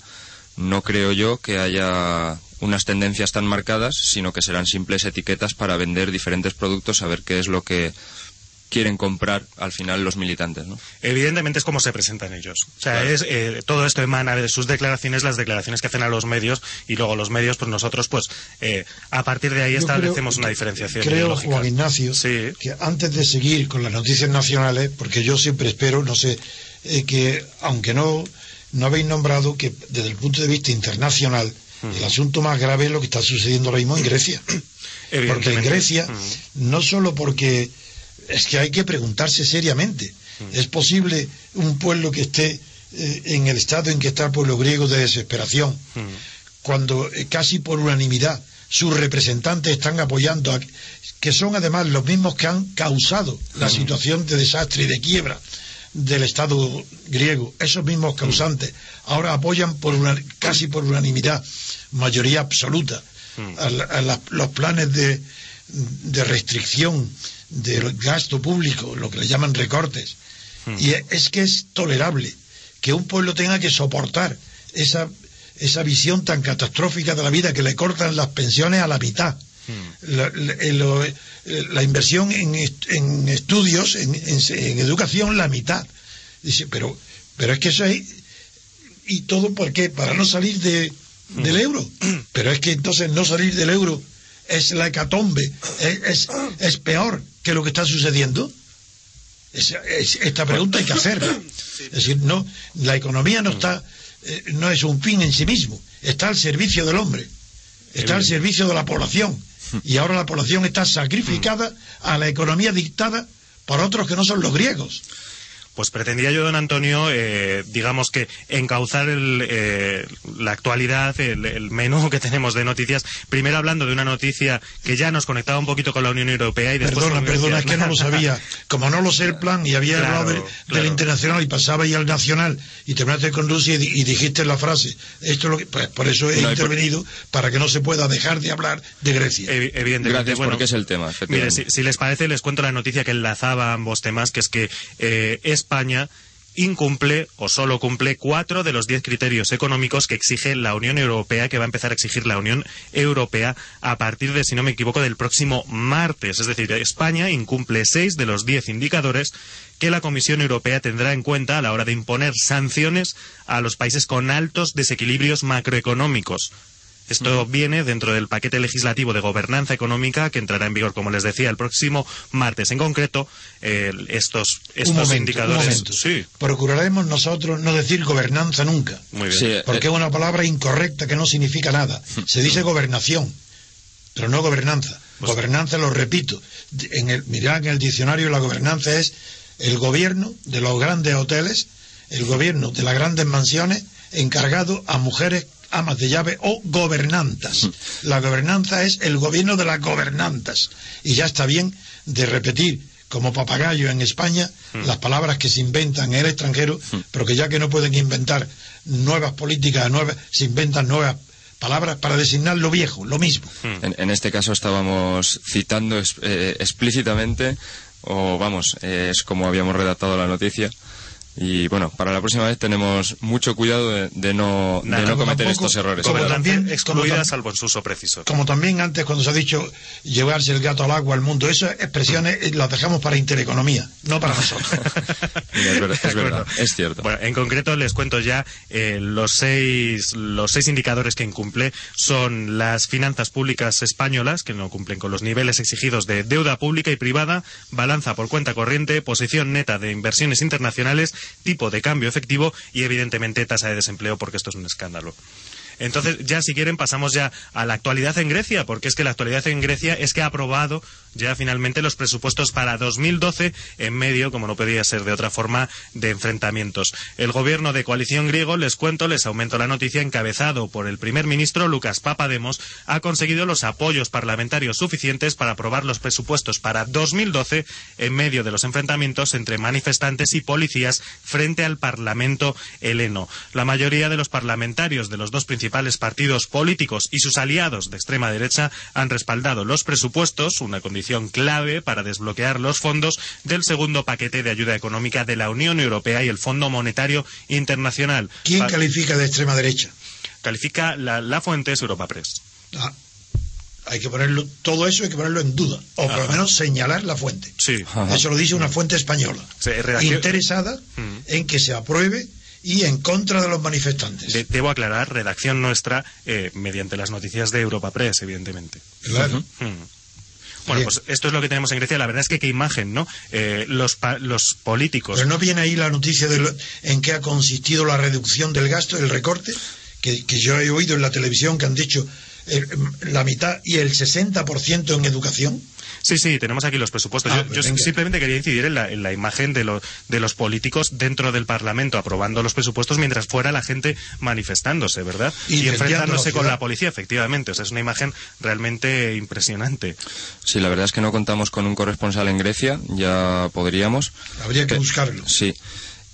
no creo yo que haya unas tendencias tan marcadas, sino que serán simples etiquetas para vender diferentes productos, a ver qué es lo que quieren comprar al final los militantes, ¿no? Evidentemente es como se presentan ellos. O sea, es, eh, todo esto emana de sus declaraciones, las declaraciones que hacen a los medios y luego los medios, pues nosotros, pues eh, a partir de ahí establecemos una diferenciación. Creo, Juan Ignacio, que antes de seguir con las noticias nacionales, porque yo siempre espero, no sé, eh, que aunque no, no habéis nombrado que desde el punto de vista internacional, el asunto más grave es lo que está sucediendo ahora mismo en Grecia. Porque en Grecia, no solo porque es que hay que preguntarse seriamente. ¿Es posible un pueblo que esté eh, en el estado en que está el pueblo griego de desesperación, cuando eh, casi por unanimidad sus representantes están apoyando, a, que son además los mismos que han causado la situación de desastre y de quiebra del Estado griego, esos mismos causantes, ahora apoyan por una, casi por unanimidad, mayoría absoluta, a, los planes de, de restricción del gasto público, lo que le llaman recortes. Hmm. Y es que es tolerable que un pueblo tenga que soportar esa, esa visión tan catastrófica de la vida que le cortan las pensiones a la mitad. Hmm. La, inversión en, en estudios, en, en, educación, la mitad. Dice, pero, pero es que eso hay. ¿Y todo por qué? Para no salir de, del hmm. euro. Pero es que entonces no salir del euro es la hecatombe, es, es, peor que lo que está sucediendo. esta pregunta hay que hacerla. Es decir, no, la economía no está, eh, no es un fin en sí mismo, está al servicio del hombre, está al servicio de la población. Y ahora la población está sacrificada a la economía dictada por otros que no son los griegos. Pues pretendía yo, don Antonio, eh, digamos que encauzar eh, la actualidad, el, menú que tenemos de noticias, primero hablando de una noticia que ya nos conectaba un poquito con la Unión Europea y después... Perdona, perdona, es que no lo sabía. Como no lo sé el plan y había hablado del internacional y pasaba ya al nacional y terminaste con Rusia y, dijiste la frase, esto es lo que... Pues por eso he intervenido, para que no se pueda dejar de hablar de Grecia. evidentemente. Gracias, bueno, porque es el tema. Mire, si, les parece, les cuento la noticia que enlazaba ambos temas, que es que eh, es España incumple o solo cumple cuatro de los diez criterios económicos que exige la Unión Europea, que va a empezar a exigir la Unión Europea a partir de, si no me equivoco, del próximo martes. Es decir, España incumple seis de los diez indicadores que la Comisión Europea tendrá en cuenta a la hora de imponer sanciones a los países con altos desequilibrios macroeconómicos. Esto viene dentro del paquete legislativo de gobernanza económica que entrará en vigor, como les decía, el próximo martes. En concreto, estos, estos indicadores. Sí. Procuraremos nosotros no decir gobernanza nunca. porque es una palabra incorrecta que no significa nada. (laughs) Se dice gobernación, pero no gobernanza. Pues gobernanza, lo repito. En el, mirad en el diccionario la gobernanza es el gobierno de los grandes hoteles, el gobierno de las grandes mansiones encargado a mujeres amas de llave o gobernantas. La gobernanza es el gobierno de las gobernantas. Y ya está bien de repetir como papagayo en España las palabras que se inventan en el extranjero, pero que ya que no pueden inventar nuevas políticas, nuevas, se inventan nuevas palabras para designar lo viejo, lo mismo. En, este caso estábamos citando eh, explícitamente, o vamos, es como habíamos redactado la noticia, y bueno, para la próxima vez tenemos mucho cuidado de, no, cometer estos errores. Como también excluidas salvo en su uso preciso. Como también antes cuando se ha dicho llevarse el gato al agua al mundo, esas expresiones eh, las dejamos para intereconomía, no para nosotros. (laughs) (laughs) es, verdad, es, cierto. Bueno, en concreto les cuento ya eh, los seis los seis indicadores que incumple son las finanzas públicas españolas que no cumplen con los niveles exigidos de deuda pública y privada, balanza por cuenta corriente, posición neta de inversiones internacionales tipo de cambio efectivo y evidentemente tasa de desempleo porque esto es un escándalo. Entonces, ya si quieren, pasamos ya a la actualidad en Grecia, porque es que la actualidad en Grecia es que ha aprobado ya finalmente los presupuestos para 2012 en medio, como no podía ser de otra forma, de enfrentamientos. El gobierno de coalición griego, les cuento, les aumento la noticia, encabezado por el primer ministro Lucas Papademos, ha conseguido los apoyos parlamentarios suficientes para aprobar los presupuestos para 2012 en medio de los enfrentamientos entre manifestantes y policías frente al Parlamento heleno. La mayoría de los parlamentarios de los dos principales partidos políticos y sus aliados de extrema derecha han respaldado los presupuestos, una condición clave para desbloquear los fondos del segundo paquete de ayuda económica de la Unión Europea y el Fondo Monetario Internacional. ¿Quién Pa- califica de extrema derecha? Califica la, la fuente es Europa Press. Ah, hay que ponerlo, todo eso hay que ponerlo en duda, o por lo menos señalar la fuente. Sí. Eso lo dice una fuente española, Sí, interesada Mm. en que se apruebe y en contra de los manifestantes. De- debo aclarar, redacción nuestra eh, mediante las noticias de Europa Press, evidentemente. Claro. Mm. Bueno, Bien. pues esto es lo que tenemos en Grecia. La verdad es que qué imagen, ¿no? Eh, los, pa- los políticos. Pero no viene ahí la noticia de lo- en qué ha consistido la reducción del gasto, el recorte, que, que yo he oído en la televisión que han dicho eh, la mitad y el 60% en educación. Sí, sí, tenemos aquí los presupuestos. Ah, yo pues yo simplemente quería incidir en la, en la imagen de, lo- de los políticos dentro del Parlamento aprobando los presupuestos mientras fuera la gente manifestándose, ¿verdad? Y enfrentándose la con la policía, efectivamente. O sea, es una imagen realmente impresionante. Sí, la verdad es que no contamos con un corresponsal en Grecia, ya podríamos. Habría que buscarlo. Sí.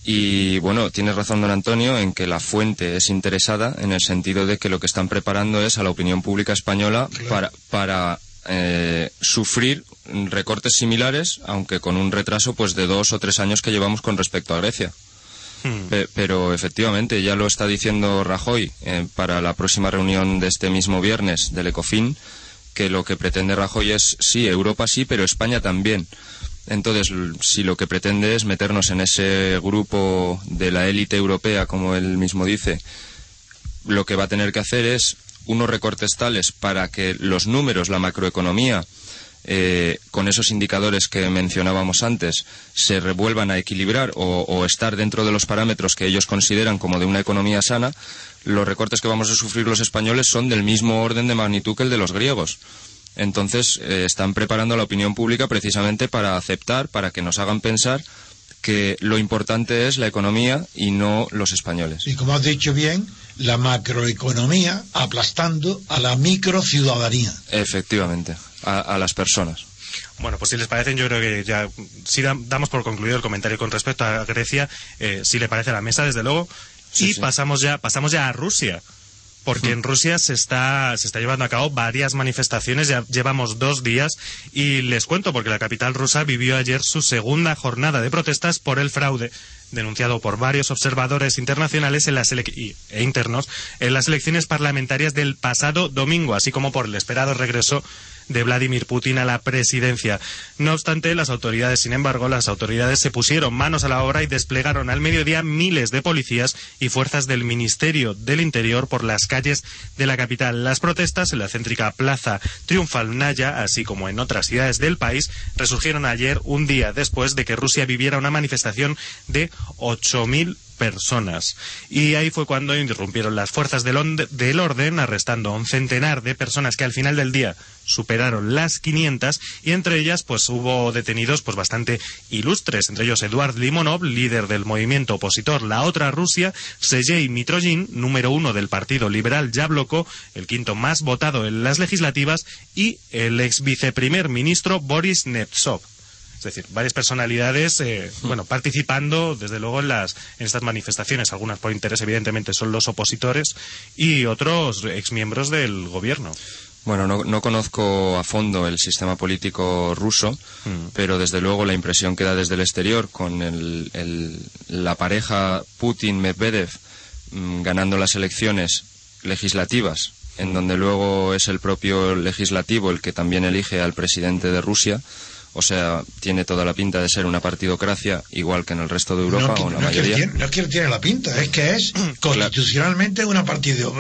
Y bueno, tienes razón, don Antonio, en que la fuente es interesada en el sentido de que lo que están preparando es a la opinión pública española Claro. para, para eh, sufrir recortes similares, aunque con un retraso pues de dos o tres años que llevamos con respecto a Grecia. Hmm. Pe- pero efectivamente, ya lo está diciendo Rajoy eh, para la próxima reunión de este mismo viernes del ECOFIN, que lo que pretende Rajoy es, sí, Europa sí, pero España también. Entonces, si lo que pretende es meternos en ese grupo de la élite europea, como él mismo dice, lo que va a tener que hacer es unos recortes tales para que los números, la macroeconomía, eh, con esos indicadores que mencionábamos antes, se revuelvan a equilibrar o, o estar dentro de los parámetros que ellos consideran como de una economía sana, los recortes que vamos a sufrir los españoles son del mismo orden de magnitud que el de los griegos. Entonces, eh, están preparando a la opinión pública precisamente para aceptar, para que nos hagan pensar que lo importante es la economía y no los españoles. Y como has dicho bien, la macroeconomía aplastando a la microciudadanía. Efectivamente, a, a las personas. Bueno, pues si les parece, yo creo que ya si da- damos por concluido el comentario con respecto a Grecia, eh, si le parece a la mesa, desde luego, Sí, y sí. pasamos ya pasamos ya a Rusia. Porque en Rusia se está, se está llevando a cabo varias manifestaciones, ya llevamos dos días, y les cuento porque la capital rusa vivió ayer su segunda jornada de protestas por el fraude denunciado por varios observadores internacionales en las e internos en las elecciones parlamentarias del pasado domingo, así como por el esperado regreso de Vladimir Putin a la presidencia. No obstante, las autoridades, sin embargo, las autoridades se pusieron manos a la obra y desplegaron al mediodía miles de policías y fuerzas del Ministerio del Interior por las calles de la capital. Las protestas en la céntrica Plaza Triunfalnaya, así como en otras ciudades del país, resurgieron ayer, un día después de que Rusia viviera una manifestación de 8.000 personas. Y ahí fue cuando irrumpieron las fuerzas del orden, arrestando a un centenar de personas que al final del día superaron las 500 y entre ellas pues hubo detenidos pues bastante ilustres, entre ellos Eduard Limonov, líder del movimiento opositor La Otra Rusia, Sergei Mitrogin, número uno del Partido Liberal Yabloko, el quinto más votado en las legislativas y el ex viceprimer ministro Boris Nemtsov. Es decir, varias personalidades, eh, bueno, participando, desde luego, en, las, en estas manifestaciones. Algunas por interés, evidentemente, son los opositores y otros exmiembros del gobierno. Bueno, no, no conozco a fondo el sistema político ruso, Mm. pero desde luego la impresión que da desde el exterior con el- el- la pareja Putin-Medvedev mm, ganando las elecciones legislativas, en donde luego es el propio legislativo el que también elige al presidente de Rusia, o sea, tiene toda la pinta de ser una partidocracia igual que en el resto de Europa no, o en la no es que mayoría. tiene, no es que tiene la pinta, es que es constitucionalmente una partido,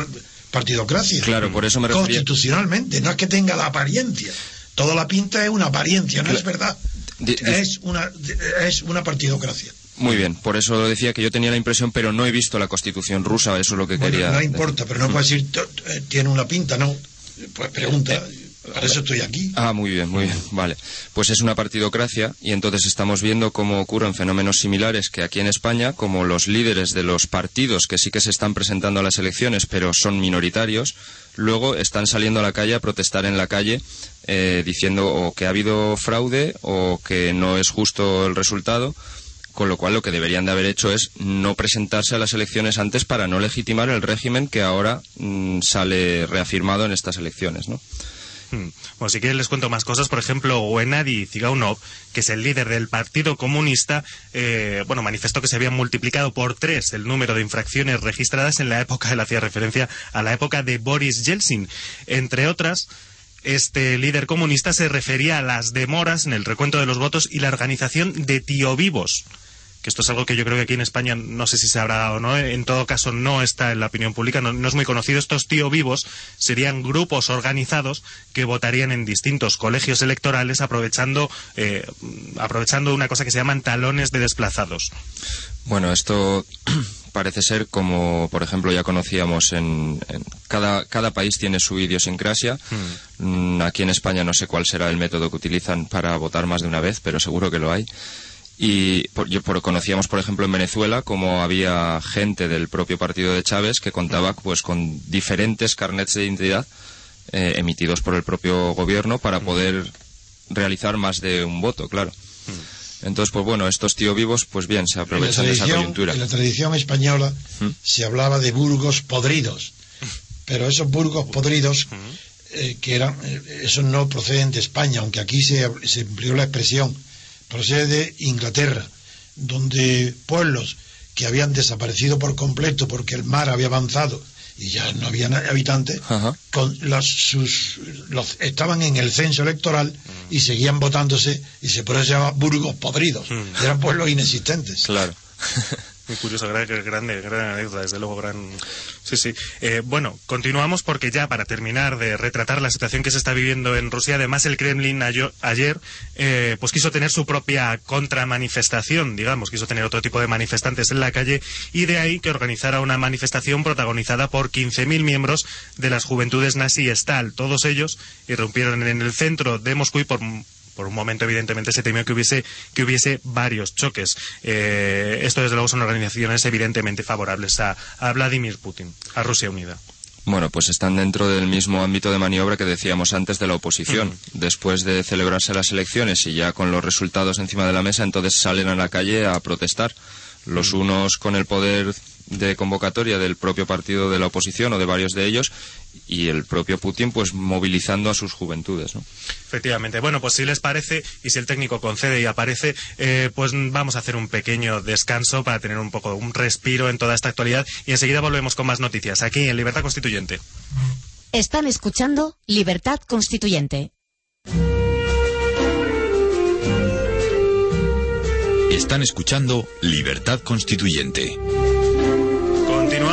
partidocracia. Claro, por eso me refería. Constitucionalmente, no es que tenga la apariencia. Toda la pinta es una apariencia, no es verdad. Es una, es una partidocracia. Muy bien, por eso decía que yo tenía la impresión, pero no he visto la constitución rusa, eso es lo que Bueno, quería. no importa, pero no puedes decir, "To- eh, tiene una pinta, no. Pues pregunta, Ah, muy bien, muy bien, vale. Pues es una partidocracia y entonces estamos viendo cómo ocurren fenómenos similares que aquí en España, como los líderes de los partidos que sí que se están presentando a las elecciones, pero son minoritarios, luego están saliendo a la calle a protestar en la calle eh, diciendo o que ha habido fraude o que no es justo el resultado. Con lo cual lo que deberían de haber hecho es no presentarse a las elecciones antes para no legitimar el régimen que ahora mm, sale reafirmado en estas elecciones, ¿no? Hmm. Bueno, si quieren les cuento más cosas. Por ejemplo, Wenadi Zigaunov, que es el líder del Partido Comunista, eh, bueno, manifestó que se habían multiplicado por tres el número de infracciones registradas en la época, él hacía referencia a la época de Boris Yeltsin. Entre otras, este líder comunista se refería a las demoras en el recuento de los votos y la organización de tío vivos que esto es algo que yo creo que aquí en España no sé si se habrá dado o no, en todo caso no está en la opinión pública, no, no es muy conocido. Estos tío vivos serían grupos organizados que votarían en distintos colegios electorales aprovechando, eh, aprovechando una cosa que se llaman talones de desplazados. Bueno, esto (clears throat) parece ser como, por ejemplo, ya conocíamos en, en cada, cada país tiene su idiosincrasia. Mm, Aquí en España no sé cuál será el método que utilizan para votar más de una vez, pero seguro que lo hay. Y por- yo por- conocíamos, por ejemplo, en Venezuela como había gente del propio partido de Chávez que contaba pues con diferentes carnets de identidad eh, emitidos por el propio gobierno para poder realizar más de un voto, claro. Entonces, pues bueno, estos tío vivos, pues bien, se aprovechan de esa coyuntura. en la tradición española ¿Mm? se hablaba de burgos podridos, pero esos burgos podridos, eh, que eran, eh, esos no proceden de España, aunque aquí se, se empleó la expresión, procede de Inglaterra, donde pueblos que habían desaparecido por completo porque el mar había avanzado y ya no había habitantes, Ajá. con los, sus, los, estaban en el censo electoral y seguían votándose y se por eso se llama burgos podridos. Mm. Eran pueblos inexistentes. Claro. (laughs) Muy curioso, gran, grande, gran anécdota, desde luego, gran... Sí, sí. Eh, bueno, continuamos porque ya para terminar de retratar la situación que se está viviendo en Rusia, además el Kremlin ayer eh, pues quiso tener su propia contramanifestación, digamos, quiso tener otro tipo de manifestantes en la calle y de ahí que organizara una manifestación protagonizada por 15.000 miembros de las juventudes nazi Stal. Todos ellos irrumpieron en el centro de Moscú y por por un momento, evidentemente, se temió que hubiese, que hubiese varios choques. Eh, esto, desde luego, son organizaciones evidentemente favorables a, a Vladimir Putin, a Rusia Unida. Bueno, pues están dentro del mismo ámbito de maniobra que decíamos antes de la oposición. Después de celebrarse las elecciones y ya con los resultados encima de la mesa, entonces salen a la calle a protestar. Los unos con el poder de convocatoria del propio partido de la oposición o de varios de ellos y el propio Putin pues movilizando a sus juventudes. ¿no? Efectivamente. Bueno, pues si les parece y si el técnico concede y aparece, eh, pues vamos a hacer un pequeño descanso para tener un poco un respiro en toda esta actualidad y enseguida volvemos con más noticias aquí en Libertad Constituyente. Están escuchando Libertad Constituyente. Están escuchando Libertad Constituyente.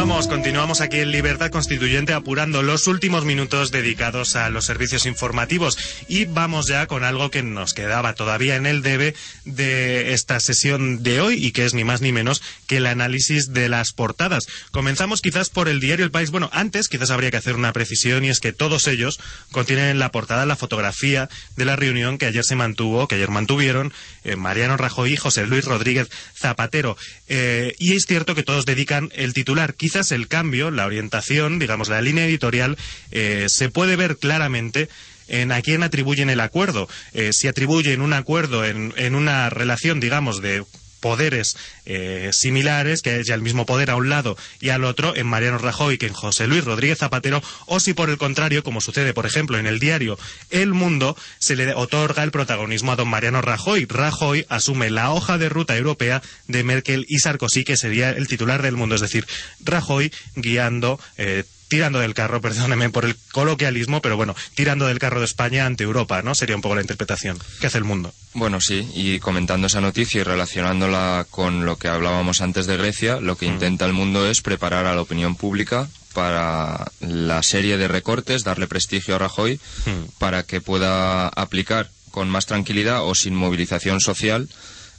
Continuamos, aquí en Libertad Constituyente apurando los últimos minutos dedicados a los servicios informativos y vamos ya con algo que nos quedaba todavía en el debe de esta sesión de hoy y que es ni más ni menos que el análisis de las portadas. Comenzamos quizás por el diario El País. Bueno, antes quizás habría que hacer una precisión y es que todos ellos contienen en la portada la fotografía de la reunión que ayer se mantuvo, que ayer mantuvieron eh, Mariano Rajoy y José Luis Rodríguez Zapatero. Eh, y es cierto que todos dedican el titular. Quizás el cambio, la orientación, digamos, la línea editorial, eh, se puede ver claramente en a quién atribuyen el acuerdo. Eh, si atribuyen un acuerdo en, en una relación, digamos, de poderes eh, similares, que haya el mismo poder a un lado y al otro, en Mariano Rajoy que en José Luis Rodríguez Zapatero, o si por el contrario, como sucede, por ejemplo, en el diario El Mundo, se le otorga el protagonismo a don Mariano Rajoy. Rajoy asume la hoja de ruta europea de Merkel y Sarkozy, que sería el titular del Mundo, es decir, Rajoy guiando. Eh, tirando del carro, (laughs) perdóneme por el coloquialismo, pero bueno, tirando del carro de España ante Europa, ¿no? Sería un poco la interpretación. ¿Qué hace el mundo? Bueno, sí, y comentando esa noticia y relacionándola con lo que hablábamos antes de Grecia, lo que intenta el mundo es preparar a la opinión pública para la serie de recortes, darle prestigio a Rajoy, para que pueda aplicar con más tranquilidad o sin movilización social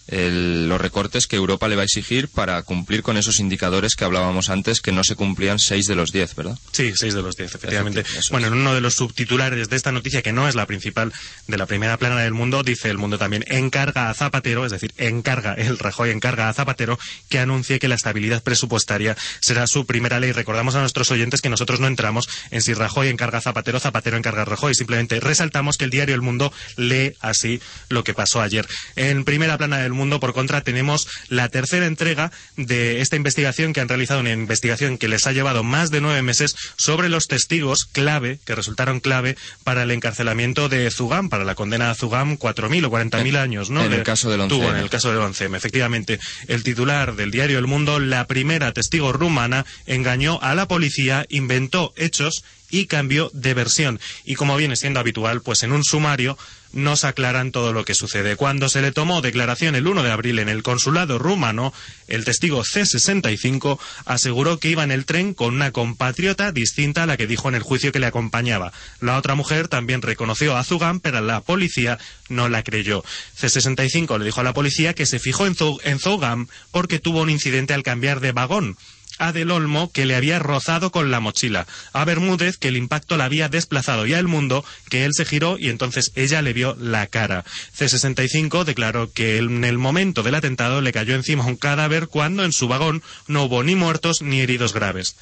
el- los recortes que Europa le va a exigir para cumplir con esos indicadores que hablábamos antes, que no se cumplían seis de los diez, ¿verdad? Sí, seis de los diez, efectivamente. Efecti- eso bueno, en uno de los subtitulares de esta noticia, que no es la principal de la primera plana del mundo, dice el mundo también, encarga a Zapatero, es decir, encarga, el Rajoy encarga a Zapatero que anuncie que la estabilidad presupuestaria será su primera ley. Recordamos a nuestros oyentes que nosotros no entramos en si Rajoy encarga a Zapatero, Zapatero encarga a Rajoy. Simplemente resaltamos que el diario El Mundo lee así lo que pasó ayer. En primera plana del mundo, por contra, tenemos la tercera entrega de esta investigación que han realizado, una investigación que les ha llevado más de nueve meses sobre los testigos clave, que resultaron clave para el encarcelamiento de Zugam, para la condena a Zugam, 4.000 o 40.000 años, ¿no? en el caso del 11M. Tuvo en el caso del 11M, efectivamente. El titular del diario El Mundo, la primera testigo rumana, engañó a la policía, inventó hechos y cambió de versión. Y como viene siendo habitual, pues en un sumario nos aclaran todo lo que sucede. Cuando se le tomó declaración el 1 de abril en el consulado rumano, el testigo C65 aseguró que iba en el tren con una compatriota distinta a la que dijo en el juicio que le acompañaba. La otra mujer también reconoció a Zugam, pero la policía no la creyó. C65 le dijo a la policía que se fijó en, Zugam porque tuvo un incidente al cambiar de vagón a Del Olmo que le había rozado con la mochila, a Bermúdez que el impacto la había desplazado y a El Mundo que él se giró y entonces ella le vio la cara. C65 declaró que en el momento del atentado le cayó encima un cadáver cuando en su vagón no hubo ni muertos ni heridos graves.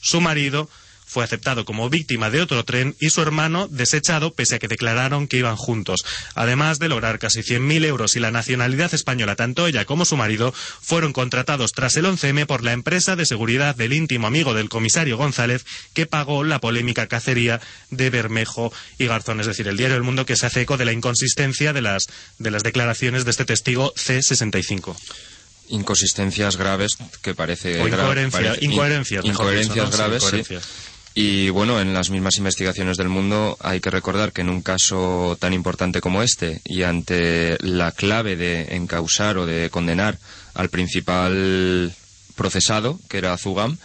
Su marido fue aceptado como víctima de otro tren y su hermano desechado pese a que declararon que iban juntos. Además de lograr casi 100.000 euros y la nacionalidad española, tanto ella como su marido fueron contratados tras el 11M por la empresa de seguridad del íntimo amigo del comisario González que pagó la polémica cacería de Bermejo y Garzón. Es decir, el diario El Mundo que se hace eco de la inconsistencia de las, de las declaraciones de este testigo C65. Inconsistencias graves que parece... O incoherencia- parece- incoherencias. Sí, graves, sí. Y bueno, en las mismas investigaciones del mundo hay que recordar que en un caso tan importante como este y ante la clave de encausar o de condenar al principal procesado, que era Zugam,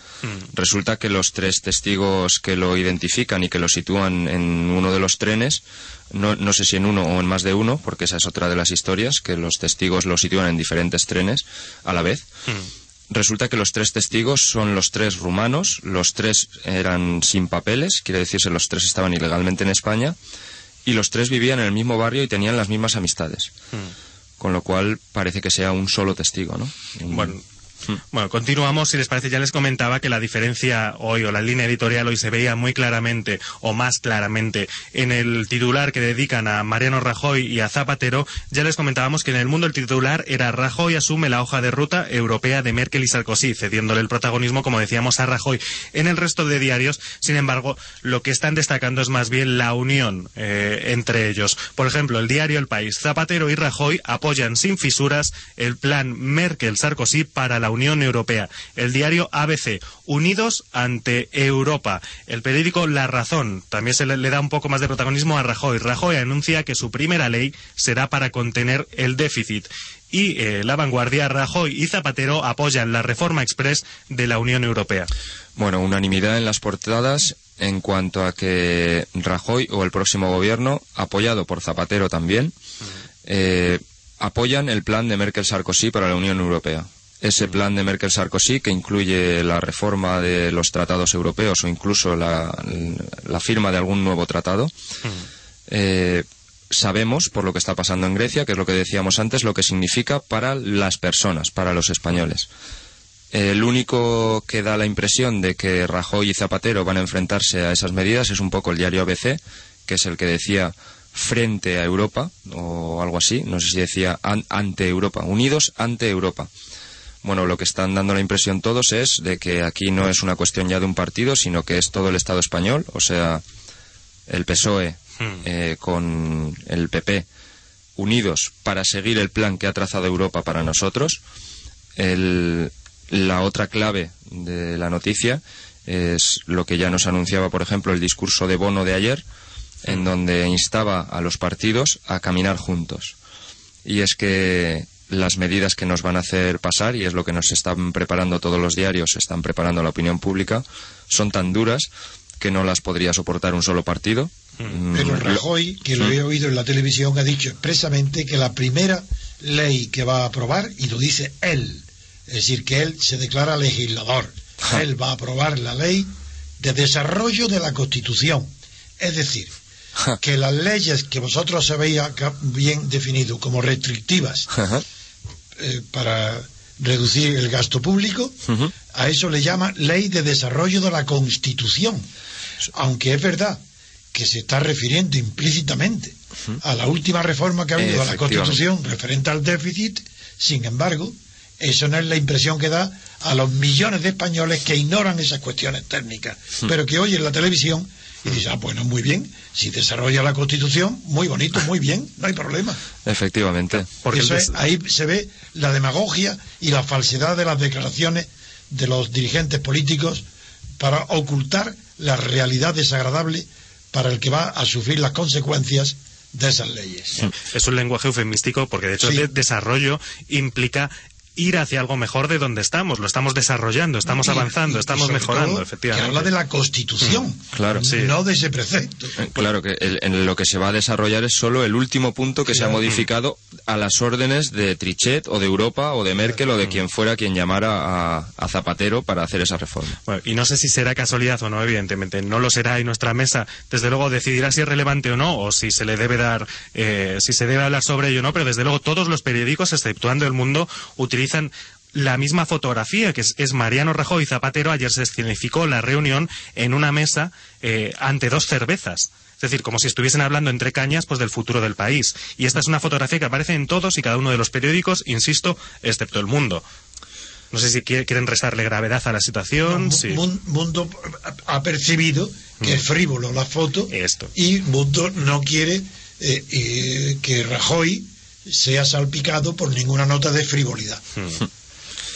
resulta que los tres testigos que lo identifican y que lo sitúan en uno de los trenes, no, no sé si en uno o en más de uno, porque esa es otra de las historias, que los testigos lo sitúan en diferentes trenes a la vez. Resulta que los tres testigos son los tres rumanos, los tres eran sin papeles, quiere decirse los tres estaban ilegalmente en España, y los tres vivían en el mismo barrio y tenían las mismas amistades. Con lo cual parece que sea un solo testigo, ¿no? Bueno, bueno, continuamos. Si les parece, ya les comentaba que la diferencia hoy o la línea editorial hoy se veía muy claramente o más claramente en el titular que dedican a Mariano Rajoy y a Zapatero. Ya les comentábamos que en el mundo el titular era Rajoy asume la hoja de ruta europea de Merkel y Sarkozy, cediéndole el protagonismo, como decíamos, a Rajoy. En el resto de diarios, sin embargo, lo que están destacando es más bien la unión eh, entre ellos. Por ejemplo, el diario El País, Zapatero y Rajoy apoyan sin fisuras el plan Merkel-Sarkozy para la Unión Europea. El diario ABC, unidos ante Europa. El periódico La Razón, también se le, le da un poco más de protagonismo a Rajoy. Rajoy anuncia que su primera ley será para contener el déficit. Y eh, La Vanguardia, Rajoy y Zapatero apoyan la reforma express de la Unión Europea. Bueno, unanimidad en las portadas en cuanto a que Rajoy o el próximo gobierno, apoyado por Zapatero también, eh, apoyan el plan de Merkel-Sarkozy para la Unión Europea. Ese plan de Merkel-Sarkozy que incluye la reforma de los tratados europeos o incluso la, la firma de algún nuevo tratado. Eh, sabemos, por lo que está pasando en Grecia, que es lo que decíamos antes, lo que significa para las personas, para los españoles. El único que da la impresión de que Rajoy y Zapatero van a enfrentarse a esas medidas es un poco el diario ABC, que es el que decía frente a Europa, o algo así, no sé si decía an- ante Europa, unidos ante Europa. Bueno, lo que están dando la impresión todos es de que aquí no es una cuestión ya de un partido, sino que es todo el Estado español, o sea, el PSOE eh, con el PP unidos para seguir el plan que ha trazado Europa para nosotros. El- la otra clave de la noticia es lo que ya nos anunciaba, por ejemplo, el discurso de Bono de ayer, en donde instaba a los partidos a caminar juntos. Y es que las medidas que nos van a hacer pasar, y es lo que nos están preparando todos los diarios, están preparando la opinión pública, son tan duras que no las podría soportar un solo partido. Mm, Pero lo- Rajoy, que lo Mm. he oído en la televisión, ha dicho expresamente que la primera ley que va a aprobar y lo dice él. Es decir, que él se declara legislador. Él va a aprobar la ley de desarrollo de la Constitución. Es decir, que las leyes que vosotros habéis bien definido como restrictivas eh, para reducir el gasto público, a eso le llama ley de desarrollo de la Constitución. Aunque es verdad que se está refiriendo implícitamente a la última reforma que ha habido a la Constitución referente al déficit, sin embargo, eso no es la impresión que da a los millones de españoles que ignoran esas cuestiones técnicas, pero que oyen la televisión y dicen, ah, bueno, muy bien, si desarrolla la Constitución, muy bonito, muy bien, no hay problema. Efectivamente. Porque ahí se ve la demagogia y la falsedad de las declaraciones de los dirigentes políticos para ocultar la realidad desagradable para el que va a sufrir las consecuencias de esas leyes. Es un lenguaje eufemístico porque de hecho el desarrollo implica ir hacia algo mejor de donde estamos. Lo estamos desarrollando, estamos avanzando, estamos mejorando, efectivamente. Que habla de la Constitución, mm, claro, no de ese precepto. Eh, claro que en lo que se va a desarrollar es solo el último punto que se ha modificado a las órdenes de Trichet o de Europa o de Merkel o de quien fuera quien llamara a, Zapatero para hacer esa reforma. y no sé si será casualidad o no, evidentemente. No lo será y nuestra mesa, desde luego, decidirá si es relevante o no, o si se le debe dar, eh, si se debe hablar sobre ello o no, pero desde luego todos los periódicos, exceptuando el mundo, utilizan la misma fotografía, que es, Mariano Rajoy Zapatero. Ayer se escenificó la reunión en una mesa eh, ante dos cervezas. Es decir, como si estuviesen hablando entre cañas pues del futuro del país. Y esta es una fotografía que aparece en todos y cada uno de los periódicos, insisto, excepto el mundo. No sé si quieren restarle gravedad a la situación. Mundo ha percibido que es mm. frívolo la foto Esto. y Mundo no quiere eh, eh, que Rajoy sea salpicado por ninguna nota de frivolidad. Hmm.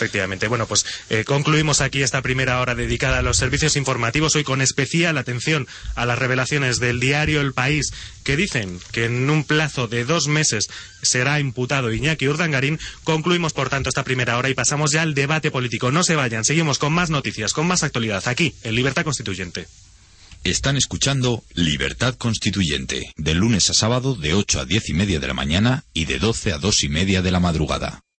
Efectivamente. Bueno, pues eh, concluimos aquí esta primera hora dedicada a los servicios informativos, hoy con especial atención a las revelaciones del diario El País, que dicen que en un plazo de dos meses será imputado Iñaki Urdangarín. Concluimos, por tanto, esta primera hora y pasamos ya al debate político. No se vayan, seguimos con más noticias, con más actualidad, aquí, en Libertad Constituyente. Están escuchando Libertad Constituyente, de lunes a sábado de 8 a 10 y media de la mañana y de 12 a 2 y media de la madrugada.